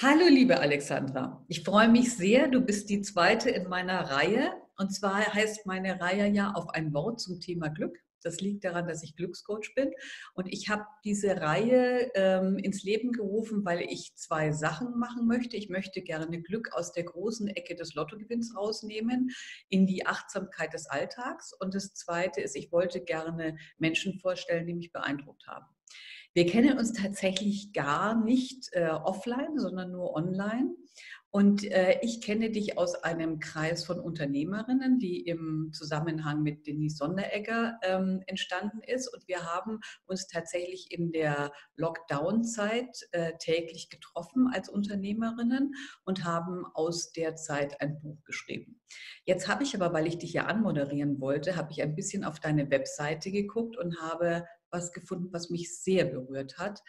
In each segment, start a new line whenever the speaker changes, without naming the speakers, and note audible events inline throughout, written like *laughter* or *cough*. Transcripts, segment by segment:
Hallo, liebe Alexandra. Ich freue mich sehr. Du bist die zweite in meiner Reihe. Und zwar heißt meine Reihe ja auf ein Wort zum Thema Glück. Das liegt daran, dass ich Glückscoach bin. Und ich habe diese Reihe ähm, ins Leben gerufen, weil ich zwei Sachen machen möchte. Ich möchte gerne Glück aus der großen Ecke des Lottogewinns rausnehmen in die Achtsamkeit des Alltags. Und das Zweite ist, ich wollte gerne Menschen vorstellen, die mich beeindruckt haben. Wir kennen uns tatsächlich gar nicht äh, offline, sondern nur online. Und äh, ich kenne dich aus einem Kreis von Unternehmerinnen, die im Zusammenhang mit Denise Sonderegger ähm, entstanden ist. Und wir haben uns tatsächlich in der Lockdown-Zeit äh, täglich getroffen als Unternehmerinnen und haben aus der Zeit ein Buch geschrieben. Jetzt habe ich aber, weil ich dich ja anmoderieren wollte, habe ich ein bisschen auf deine Webseite geguckt und habe was gefunden, was mich sehr berührt hat.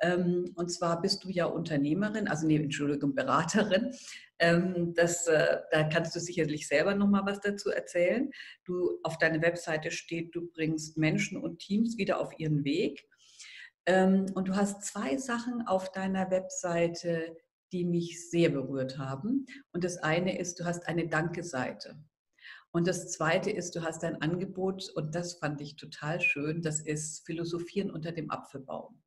Ähm, und zwar bist du ja Unternehmerin, also nee, Entschuldigung, Beraterin. Ähm, das, äh, da kannst du sicherlich selber noch mal was dazu erzählen. Du auf deiner Webseite steht, du bringst Menschen und Teams wieder auf ihren Weg. Ähm, und du hast zwei Sachen auf deiner Webseite, die mich sehr berührt haben. Und das eine ist, du hast eine Danke-Seite. Und das Zweite ist, du hast ein Angebot, und das fand ich total schön, das ist Philosophieren unter dem Apfelbaum.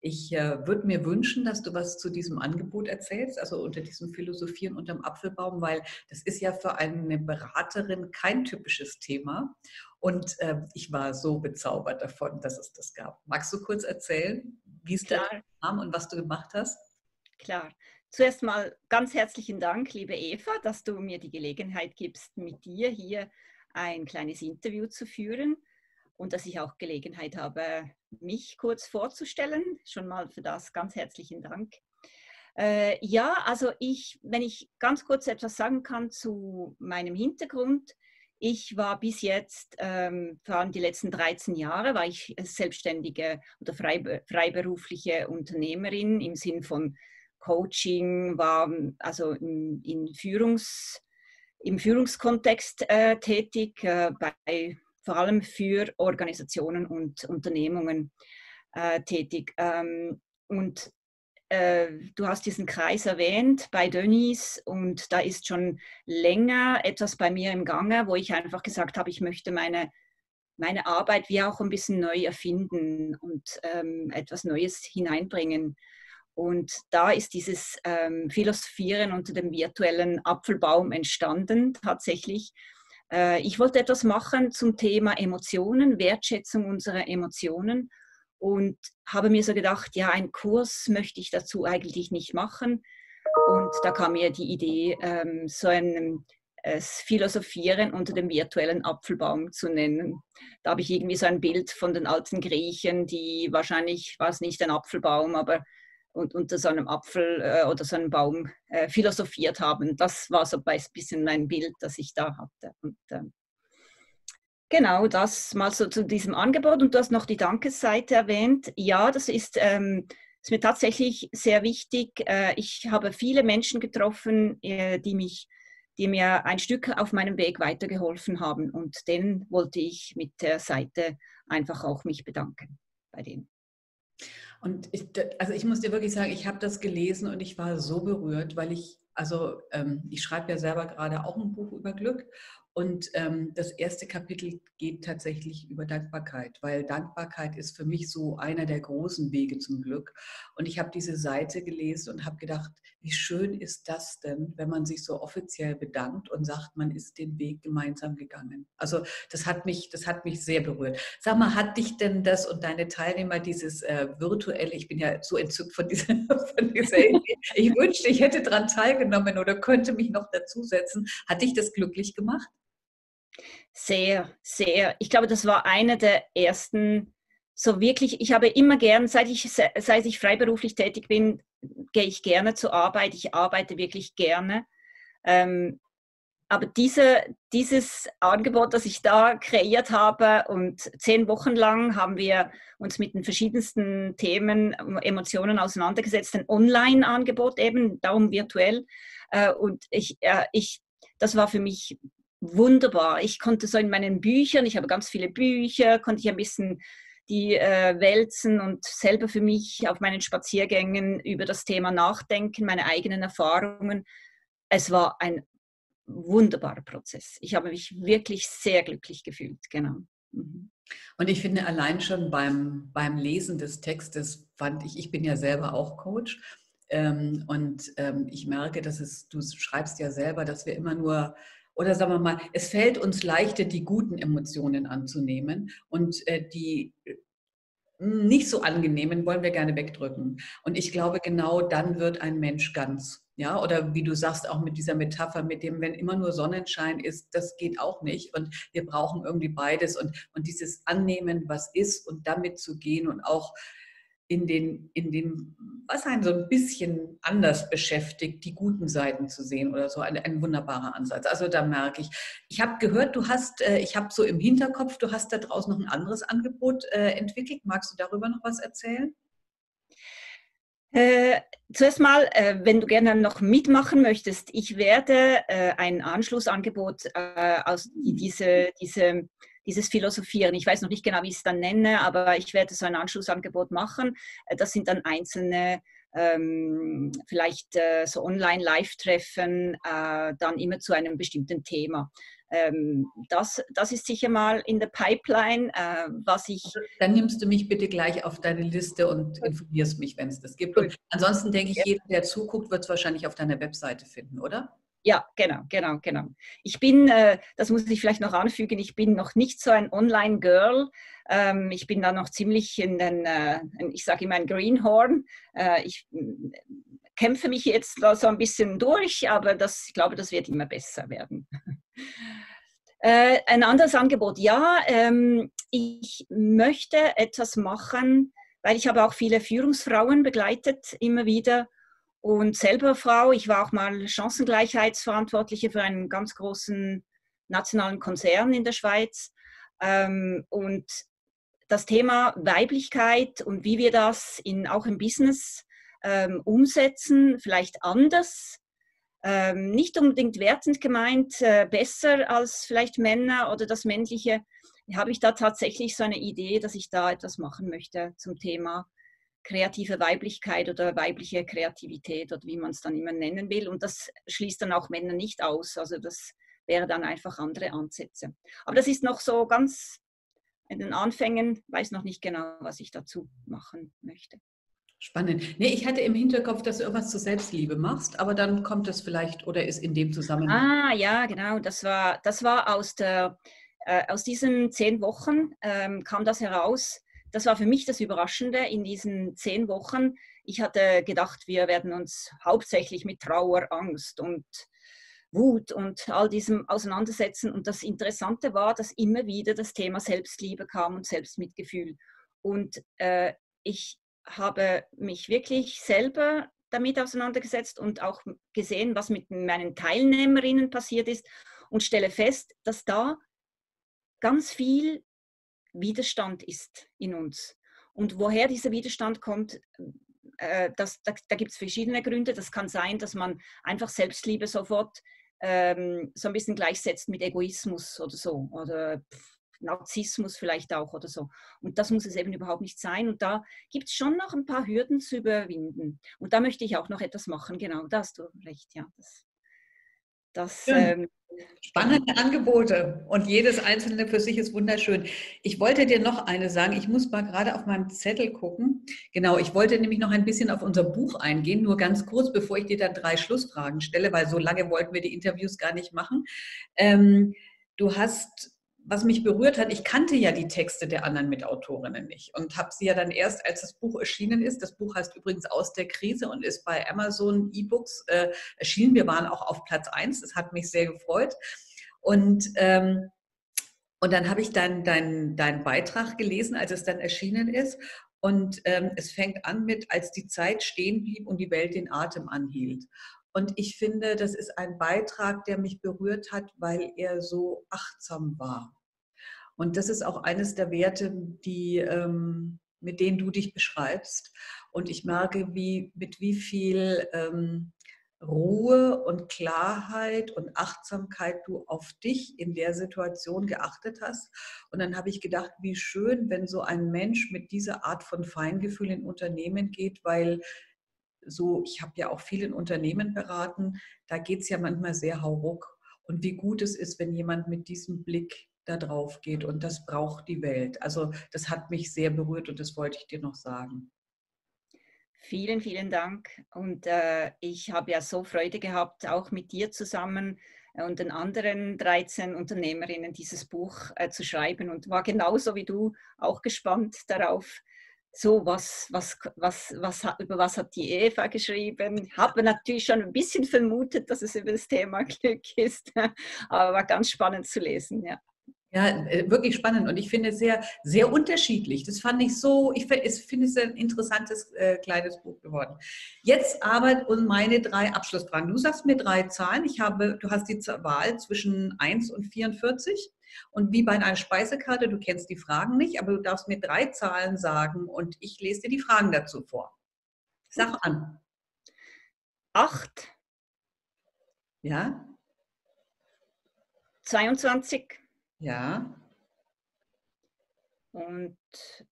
Ich äh, würde mir wünschen, dass du was zu diesem Angebot erzählst, also unter diesem Philosophieren unter dem Apfelbaum, weil das ist ja für eine Beraterin kein typisches Thema. Und äh, ich war so bezaubert davon, dass es das gab. Magst du kurz erzählen, wie es da kam und was du gemacht hast?
Klar. Zuerst mal ganz herzlichen Dank, liebe Eva, dass du mir die Gelegenheit gibst, mit dir hier ein kleines Interview zu führen und dass ich auch Gelegenheit habe, mich kurz vorzustellen. Schon mal für das ganz herzlichen Dank. Äh, ja, also ich, wenn ich ganz kurz etwas sagen kann zu meinem Hintergrund. Ich war bis jetzt, ähm, vor allem die letzten 13 Jahre, war ich selbstständige oder freiberufliche Unternehmerin im Sinn von Coaching, war also in, in Führungs, im Führungskontext äh, tätig, äh, bei, vor allem für Organisationen und Unternehmungen äh, tätig. Ähm, und äh, du hast diesen Kreis erwähnt bei Dönis und da ist schon länger etwas bei mir im Gange, wo ich einfach gesagt habe, ich möchte meine meine Arbeit wie auch ein bisschen neu erfinden und ähm, etwas Neues hineinbringen. Und da ist dieses ähm, Philosophieren unter dem virtuellen Apfelbaum entstanden tatsächlich. Äh, ich wollte etwas machen zum Thema Emotionen, Wertschätzung unserer Emotionen und habe mir so gedacht, ja, einen Kurs möchte ich dazu eigentlich nicht machen. Und da kam mir die Idee, ähm, so ein äh, Philosophieren unter dem virtuellen Apfelbaum zu nennen. Da habe ich irgendwie so ein Bild von den alten Griechen, die wahrscheinlich war es nicht ein Apfelbaum, aber und unter so einem Apfel äh, oder so einem Baum äh, philosophiert haben. Das war so ein bisschen mein Bild, das ich da hatte. Und, äh, genau, das mal so zu diesem Angebot. Und du hast noch die Dankesseite erwähnt. Ja, das ist, ähm, ist mir tatsächlich sehr wichtig. Äh, ich habe viele Menschen getroffen, äh, die mich die mir ein Stück auf meinem Weg weitergeholfen haben. Und denen wollte ich mit der Seite einfach auch mich bedanken bei denen.
Und ich, also ich muss dir wirklich sagen, ich habe das gelesen und ich war so berührt, weil ich, also ähm, ich schreibe ja selber gerade auch ein Buch über Glück und ähm, das erste Kapitel geht tatsächlich über Dankbarkeit, weil Dankbarkeit ist für mich so einer der großen Wege zum Glück. Und ich habe diese Seite gelesen und habe gedacht, wie schön ist das denn, wenn man sich so offiziell bedankt und sagt, man ist den Weg gemeinsam gegangen. Also das hat mich, das hat mich sehr berührt. Sag mal, hat dich denn das und deine Teilnehmer dieses äh, virtuelle, ich bin ja so entzückt von dieser, *laughs* von dieser *laughs* Idee, ich wünschte, ich hätte daran teilgenommen oder könnte mich noch dazusetzen. Hat dich das glücklich gemacht?
Sehr, sehr. Ich glaube, das war eine der ersten, so wirklich, ich habe immer gern, seit ich, seit ich freiberuflich tätig bin, gehe ich gerne zur Arbeit. Ich arbeite wirklich gerne. Ähm, aber diese, dieses Angebot, das ich da kreiert habe und zehn Wochen lang haben wir uns mit den verschiedensten Themen, Emotionen auseinandergesetzt, ein Online-Angebot eben, darum virtuell. Äh, und ich, äh, ich, das war für mich wunderbar. Ich konnte so in meinen Büchern, ich habe ganz viele Bücher, konnte ich ein bisschen die äh, wälzen und selber für mich auf meinen Spaziergängen über das Thema nachdenken, meine eigenen Erfahrungen. Es war ein wunderbarer Prozess. Ich habe mich wirklich sehr glücklich gefühlt, genau. Mhm.
Und ich finde allein schon beim, beim Lesen des Textes fand ich, ich bin ja selber auch Coach ähm, und ähm, ich merke, dass es, du schreibst ja selber, dass wir immer nur oder sagen wir mal, es fällt uns leichter, die guten Emotionen anzunehmen und äh, die äh, nicht so angenehmen wollen wir gerne wegdrücken. Und ich glaube, genau dann wird ein Mensch ganz. Ja, oder wie du sagst, auch mit dieser Metapher, mit dem, wenn immer nur Sonnenschein ist, das geht auch nicht. Und wir brauchen irgendwie beides und, und dieses Annehmen, was ist und damit zu gehen und auch in den, in den, was einen so ein bisschen anders beschäftigt, die guten Seiten zu sehen oder so, ein, ein wunderbarer Ansatz. Also da merke ich, ich habe gehört, du hast, äh, ich habe so im Hinterkopf, du hast da draußen noch ein anderes Angebot äh, entwickelt. Magst du darüber noch was erzählen?
Äh, zuerst mal, äh, wenn du gerne noch mitmachen möchtest, ich werde äh, ein Anschlussangebot äh, aus diese, diese dieses Philosophieren. Ich weiß noch nicht genau, wie ich es dann nenne, aber ich werde so ein Anschlussangebot machen. Äh, das sind dann einzelne ähm, vielleicht äh, so Online-Live-Treffen, äh, dann immer zu einem bestimmten Thema. Ähm, das, das ist sicher mal in der Pipeline, äh, was ich. Also,
dann nimmst du mich bitte gleich auf deine Liste und informierst mich, wenn es das gibt. Und ansonsten denke ich, jeder, der zuguckt, wird es wahrscheinlich auf deiner Webseite finden, oder?
Ja, genau, genau, genau. Ich bin, äh, das muss ich vielleicht noch anfügen, ich bin noch nicht so ein Online-Girl. Ähm, ich bin da noch ziemlich in den, äh, ich sage immer ein Greenhorn. Äh, ich kämpfe mich jetzt da so ein bisschen durch, aber das, ich glaube, das wird immer besser werden. *laughs* Äh, ein anderes Angebot, ja, ähm, ich möchte etwas machen, weil ich habe auch viele Führungsfrauen begleitet, immer wieder und selber Frau. Ich war auch mal Chancengleichheitsverantwortliche für einen ganz großen nationalen Konzern in der Schweiz. Ähm, und das Thema Weiblichkeit und wie wir das in, auch im Business ähm, umsetzen, vielleicht anders, ähm, nicht unbedingt wertend gemeint, äh, besser als vielleicht Männer oder das Männliche, habe ich da tatsächlich so eine Idee, dass ich da etwas machen möchte zum Thema kreative Weiblichkeit oder weibliche Kreativität oder wie man es dann immer nennen will. Und das schließt dann auch Männer nicht aus. Also das wäre dann einfach andere Ansätze. Aber das ist noch so ganz in den Anfängen, weiß noch nicht genau, was ich dazu machen möchte.
Spannend. Nee, ich hatte im Hinterkopf, dass du irgendwas zur Selbstliebe machst, aber dann kommt das vielleicht oder ist in dem Zusammenhang.
Ah, ja, genau. Das war, das war aus, der, äh, aus diesen zehn Wochen ähm, kam das heraus, das war für mich das Überraschende in diesen zehn Wochen. Ich hatte gedacht, wir werden uns hauptsächlich mit Trauer, Angst und Wut und all diesem auseinandersetzen. Und das Interessante war, dass immer wieder das Thema Selbstliebe kam und Selbstmitgefühl. Und äh, ich habe mich wirklich selber damit auseinandergesetzt und auch gesehen, was mit meinen Teilnehmerinnen passiert ist und stelle fest, dass da ganz viel Widerstand ist in uns. Und woher dieser Widerstand kommt, äh, das, da, da gibt es verschiedene Gründe. Das kann sein, dass man einfach Selbstliebe sofort ähm, so ein bisschen gleichsetzt mit Egoismus oder so. Oder pff, Narzissmus vielleicht auch oder so. Und das muss es eben überhaupt nicht sein. Und da gibt es schon noch ein paar Hürden zu überwinden. Und da möchte ich auch noch etwas machen. Genau, da hast du recht. Ja, das,
das ähm, Spannende Angebote und jedes einzelne für sich ist wunderschön. Ich wollte dir noch eine sagen, ich muss mal gerade auf meinem Zettel gucken. Genau, ich wollte nämlich noch ein bisschen auf unser Buch eingehen, nur ganz kurz, bevor ich dir dann drei Schlussfragen stelle, weil so lange wollten wir die Interviews gar nicht machen. Ähm, du hast was mich berührt hat, ich kannte ja die Texte der anderen Mitautorinnen nicht und habe sie ja dann erst, als das Buch erschienen ist, das Buch heißt übrigens Aus der Krise und ist bei Amazon E-Books äh, erschienen. Wir waren auch auf Platz 1, das hat mich sehr gefreut. Und, ähm, und dann habe ich deinen dein Beitrag gelesen, als es dann erschienen ist. Und ähm, es fängt an mit, als die Zeit stehen blieb und die Welt den Atem anhielt. Und ich finde, das ist ein Beitrag, der mich berührt hat, weil er so achtsam war. Und das ist auch eines der Werte, die, ähm, mit denen du dich beschreibst. Und ich merke, wie, mit wie viel ähm, Ruhe und Klarheit und Achtsamkeit du auf dich in der Situation geachtet hast. Und dann habe ich gedacht, wie schön, wenn so ein Mensch mit dieser Art von Feingefühl in Unternehmen geht, weil so, ich habe ja auch viel in Unternehmen beraten, da geht es ja manchmal sehr hauruck. Und wie gut es ist, wenn jemand mit diesem Blick da drauf geht. Und das braucht die Welt. Also das hat mich sehr berührt und das wollte ich dir noch sagen.
Vielen, vielen Dank. Und äh, ich habe ja so Freude gehabt, auch mit dir zusammen äh, und den anderen 13 Unternehmerinnen dieses Buch äh, zu schreiben und war genauso wie du auch gespannt darauf, so was, was, was, was, über was hat die Eva geschrieben. Habe natürlich schon ein bisschen vermutet, dass es über das Thema *laughs* Glück ist, aber war ganz spannend zu lesen. Ja.
Ja, äh, wirklich spannend und ich finde es sehr, sehr unterschiedlich. Das fand ich so, ich finde es ein interessantes äh, kleines Buch geworden. Jetzt aber und meine drei Abschlussfragen. Du sagst mir drei Zahlen. Ich habe, du hast die Wahl zwischen 1 und 44 und wie bei einer Speisekarte, du kennst die Fragen nicht, aber du darfst mir drei Zahlen sagen und ich lese dir die Fragen dazu vor. Sag an.
Acht.
Ja.
22.
Ja.
Und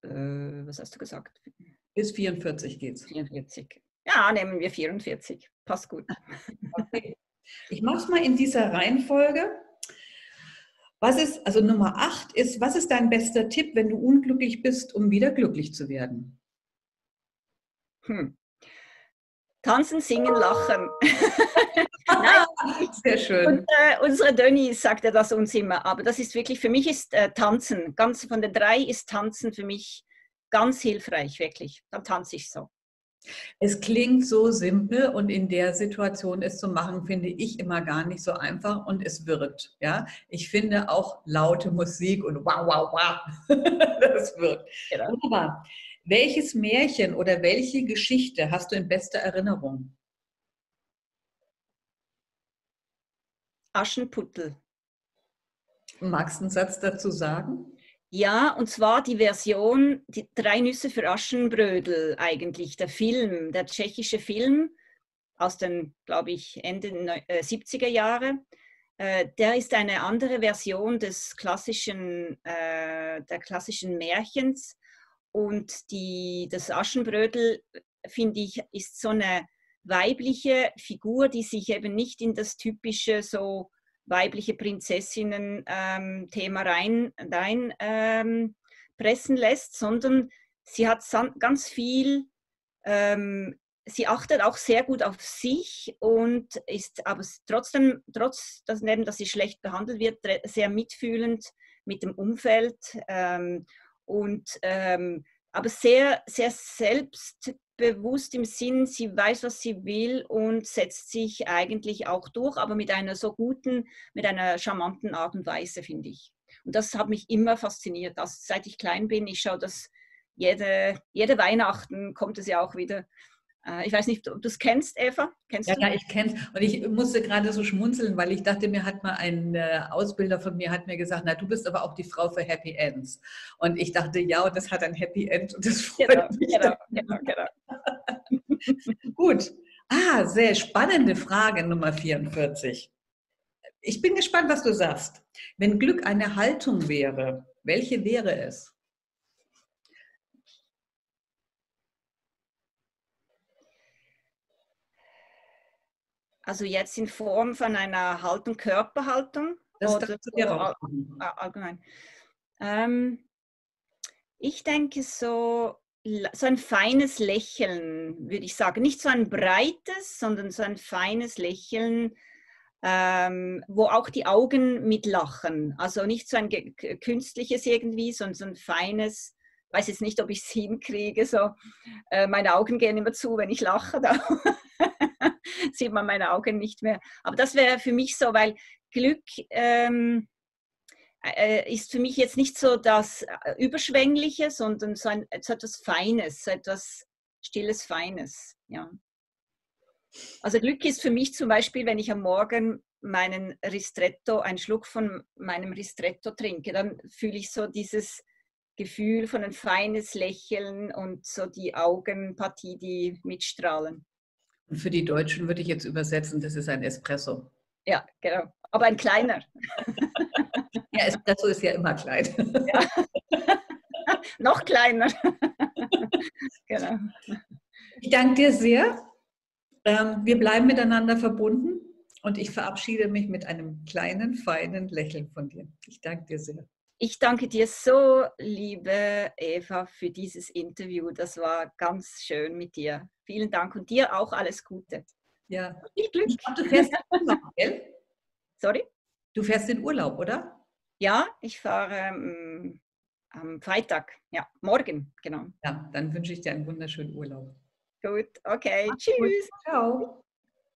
äh, was hast du gesagt?
Bis 44 geht's.
44. Ja, nehmen wir 44. Passt gut. *laughs*
Okay. Ich mache es mal in dieser Reihenfolge. Was ist, also Nummer 8 ist, was ist dein bester Tipp, wenn du unglücklich bist, um wieder glücklich zu werden?
Hm. Tanzen, singen, lachen. *laughs*
Nein, sehr schön.
Und, äh, unsere Dönni sagt ja das uns immer, aber das ist wirklich, für mich ist äh, Tanzen, ganz von den drei ist Tanzen für mich ganz hilfreich, wirklich. Dann tanze ich so.
Es klingt so simpel und in der Situation es zu machen, finde ich immer gar nicht so einfach und es wird. Ja, ich finde auch laute Musik und wow, wow, wow, *laughs* das wird. Genau. Wunderbar. Welches Märchen oder welche Geschichte hast du in bester Erinnerung?
Aschenputtel.
Magst du einen Satz dazu sagen?
Ja, und zwar die Version, die Drei Nüsse für Aschenbrödel eigentlich, der Film, der tschechische Film aus den, glaube ich, Ende 70er äh, Jahre. Äh, der ist eine andere Version des klassischen, äh, der klassischen Märchens und die, das Aschenbrödel, finde ich, ist so eine weibliche Figur, die sich eben nicht in das typische so weibliche Prinzessinnen-Thema ähm, rein, rein ähm, pressen lässt, sondern sie hat ganz viel, ähm, sie achtet auch sehr gut auf sich und ist aber trotzdem, trotz dass, dass sie schlecht behandelt wird, sehr mitfühlend mit dem Umfeld ähm, und ähm, aber sehr, sehr selbstbewusst im Sinn, sie weiß, was sie will und setzt sich eigentlich auch durch, aber mit einer so guten, mit einer charmanten Art und Weise, finde ich. Und das hat mich immer fasziniert. Also, seit ich klein bin, ich schaue das jede, jede Weihnachten, kommt es ja auch wieder ich weiß nicht, ob du es kennst, Eva? Kennst
ja,
du?
ja, ich kenne es. Und ich musste gerade so schmunzeln, weil ich dachte, mir hat mal ein äh, Ausbilder von mir hat mir gesagt, na, du bist aber auch die Frau für Happy Ends. Und ich dachte, ja, und das hat ein Happy End und das freut genau, mich. Genau, genau, genau. *laughs* Gut. Ah, sehr spannende Frage Nummer 44. Ich bin gespannt, was du sagst. Wenn Glück eine Haltung wäre, welche wäre es?
Also jetzt in Form von einer Haltung, Körperhaltung?
Das oder, oder
allgemein. Ähm, ich denke so, so ein feines Lächeln, würde ich sagen. Nicht so ein breites, sondern so ein feines Lächeln, ähm, wo auch die Augen mitlachen. Also nicht so ein künstliches irgendwie, sondern so ein feines, weiß jetzt nicht, ob ich es hinkriege. So, äh, meine Augen gehen immer zu, wenn ich lache. *laughs* sieht man meine Augen nicht mehr. Aber das wäre für mich so, weil Glück ähm, äh, ist für mich jetzt nicht so das Überschwängliche, sondern so, ein, so etwas Feines, so etwas Stilles, Feines. Ja. Also Glück ist für mich zum Beispiel, wenn ich am Morgen meinen Ristretto, einen Schluck von meinem Ristretto trinke, dann fühle ich so dieses Gefühl von ein feines Lächeln und so die Augenpartie, die mitstrahlen.
Und für die Deutschen würde ich jetzt übersetzen, das ist ein Espresso.
Ja, genau. Aber ein kleiner. *laughs*
ja, Espresso ist ja immer klein. Ja. *laughs*
Noch kleiner. *laughs* genau.
Ich danke dir sehr. Ähm, wir bleiben miteinander verbunden und ich verabschiede mich mit einem kleinen, feinen Lächeln von dir. Ich danke dir sehr.
Ich danke dir so, liebe Eva, für dieses Interview. Das war ganz schön mit dir. Vielen Dank und dir auch alles Gute.
Ja, viel Glück. Ich glaube, du fährst in Urlaub, *laughs* gell?
Sorry?
Du fährst in Urlaub, oder?
Ja, ich fahre ähm, am Freitag. Ja, morgen, genau.
Ja, dann wünsche ich dir einen wunderschönen Urlaub.
Gut, okay. Tschüss.
Ciao.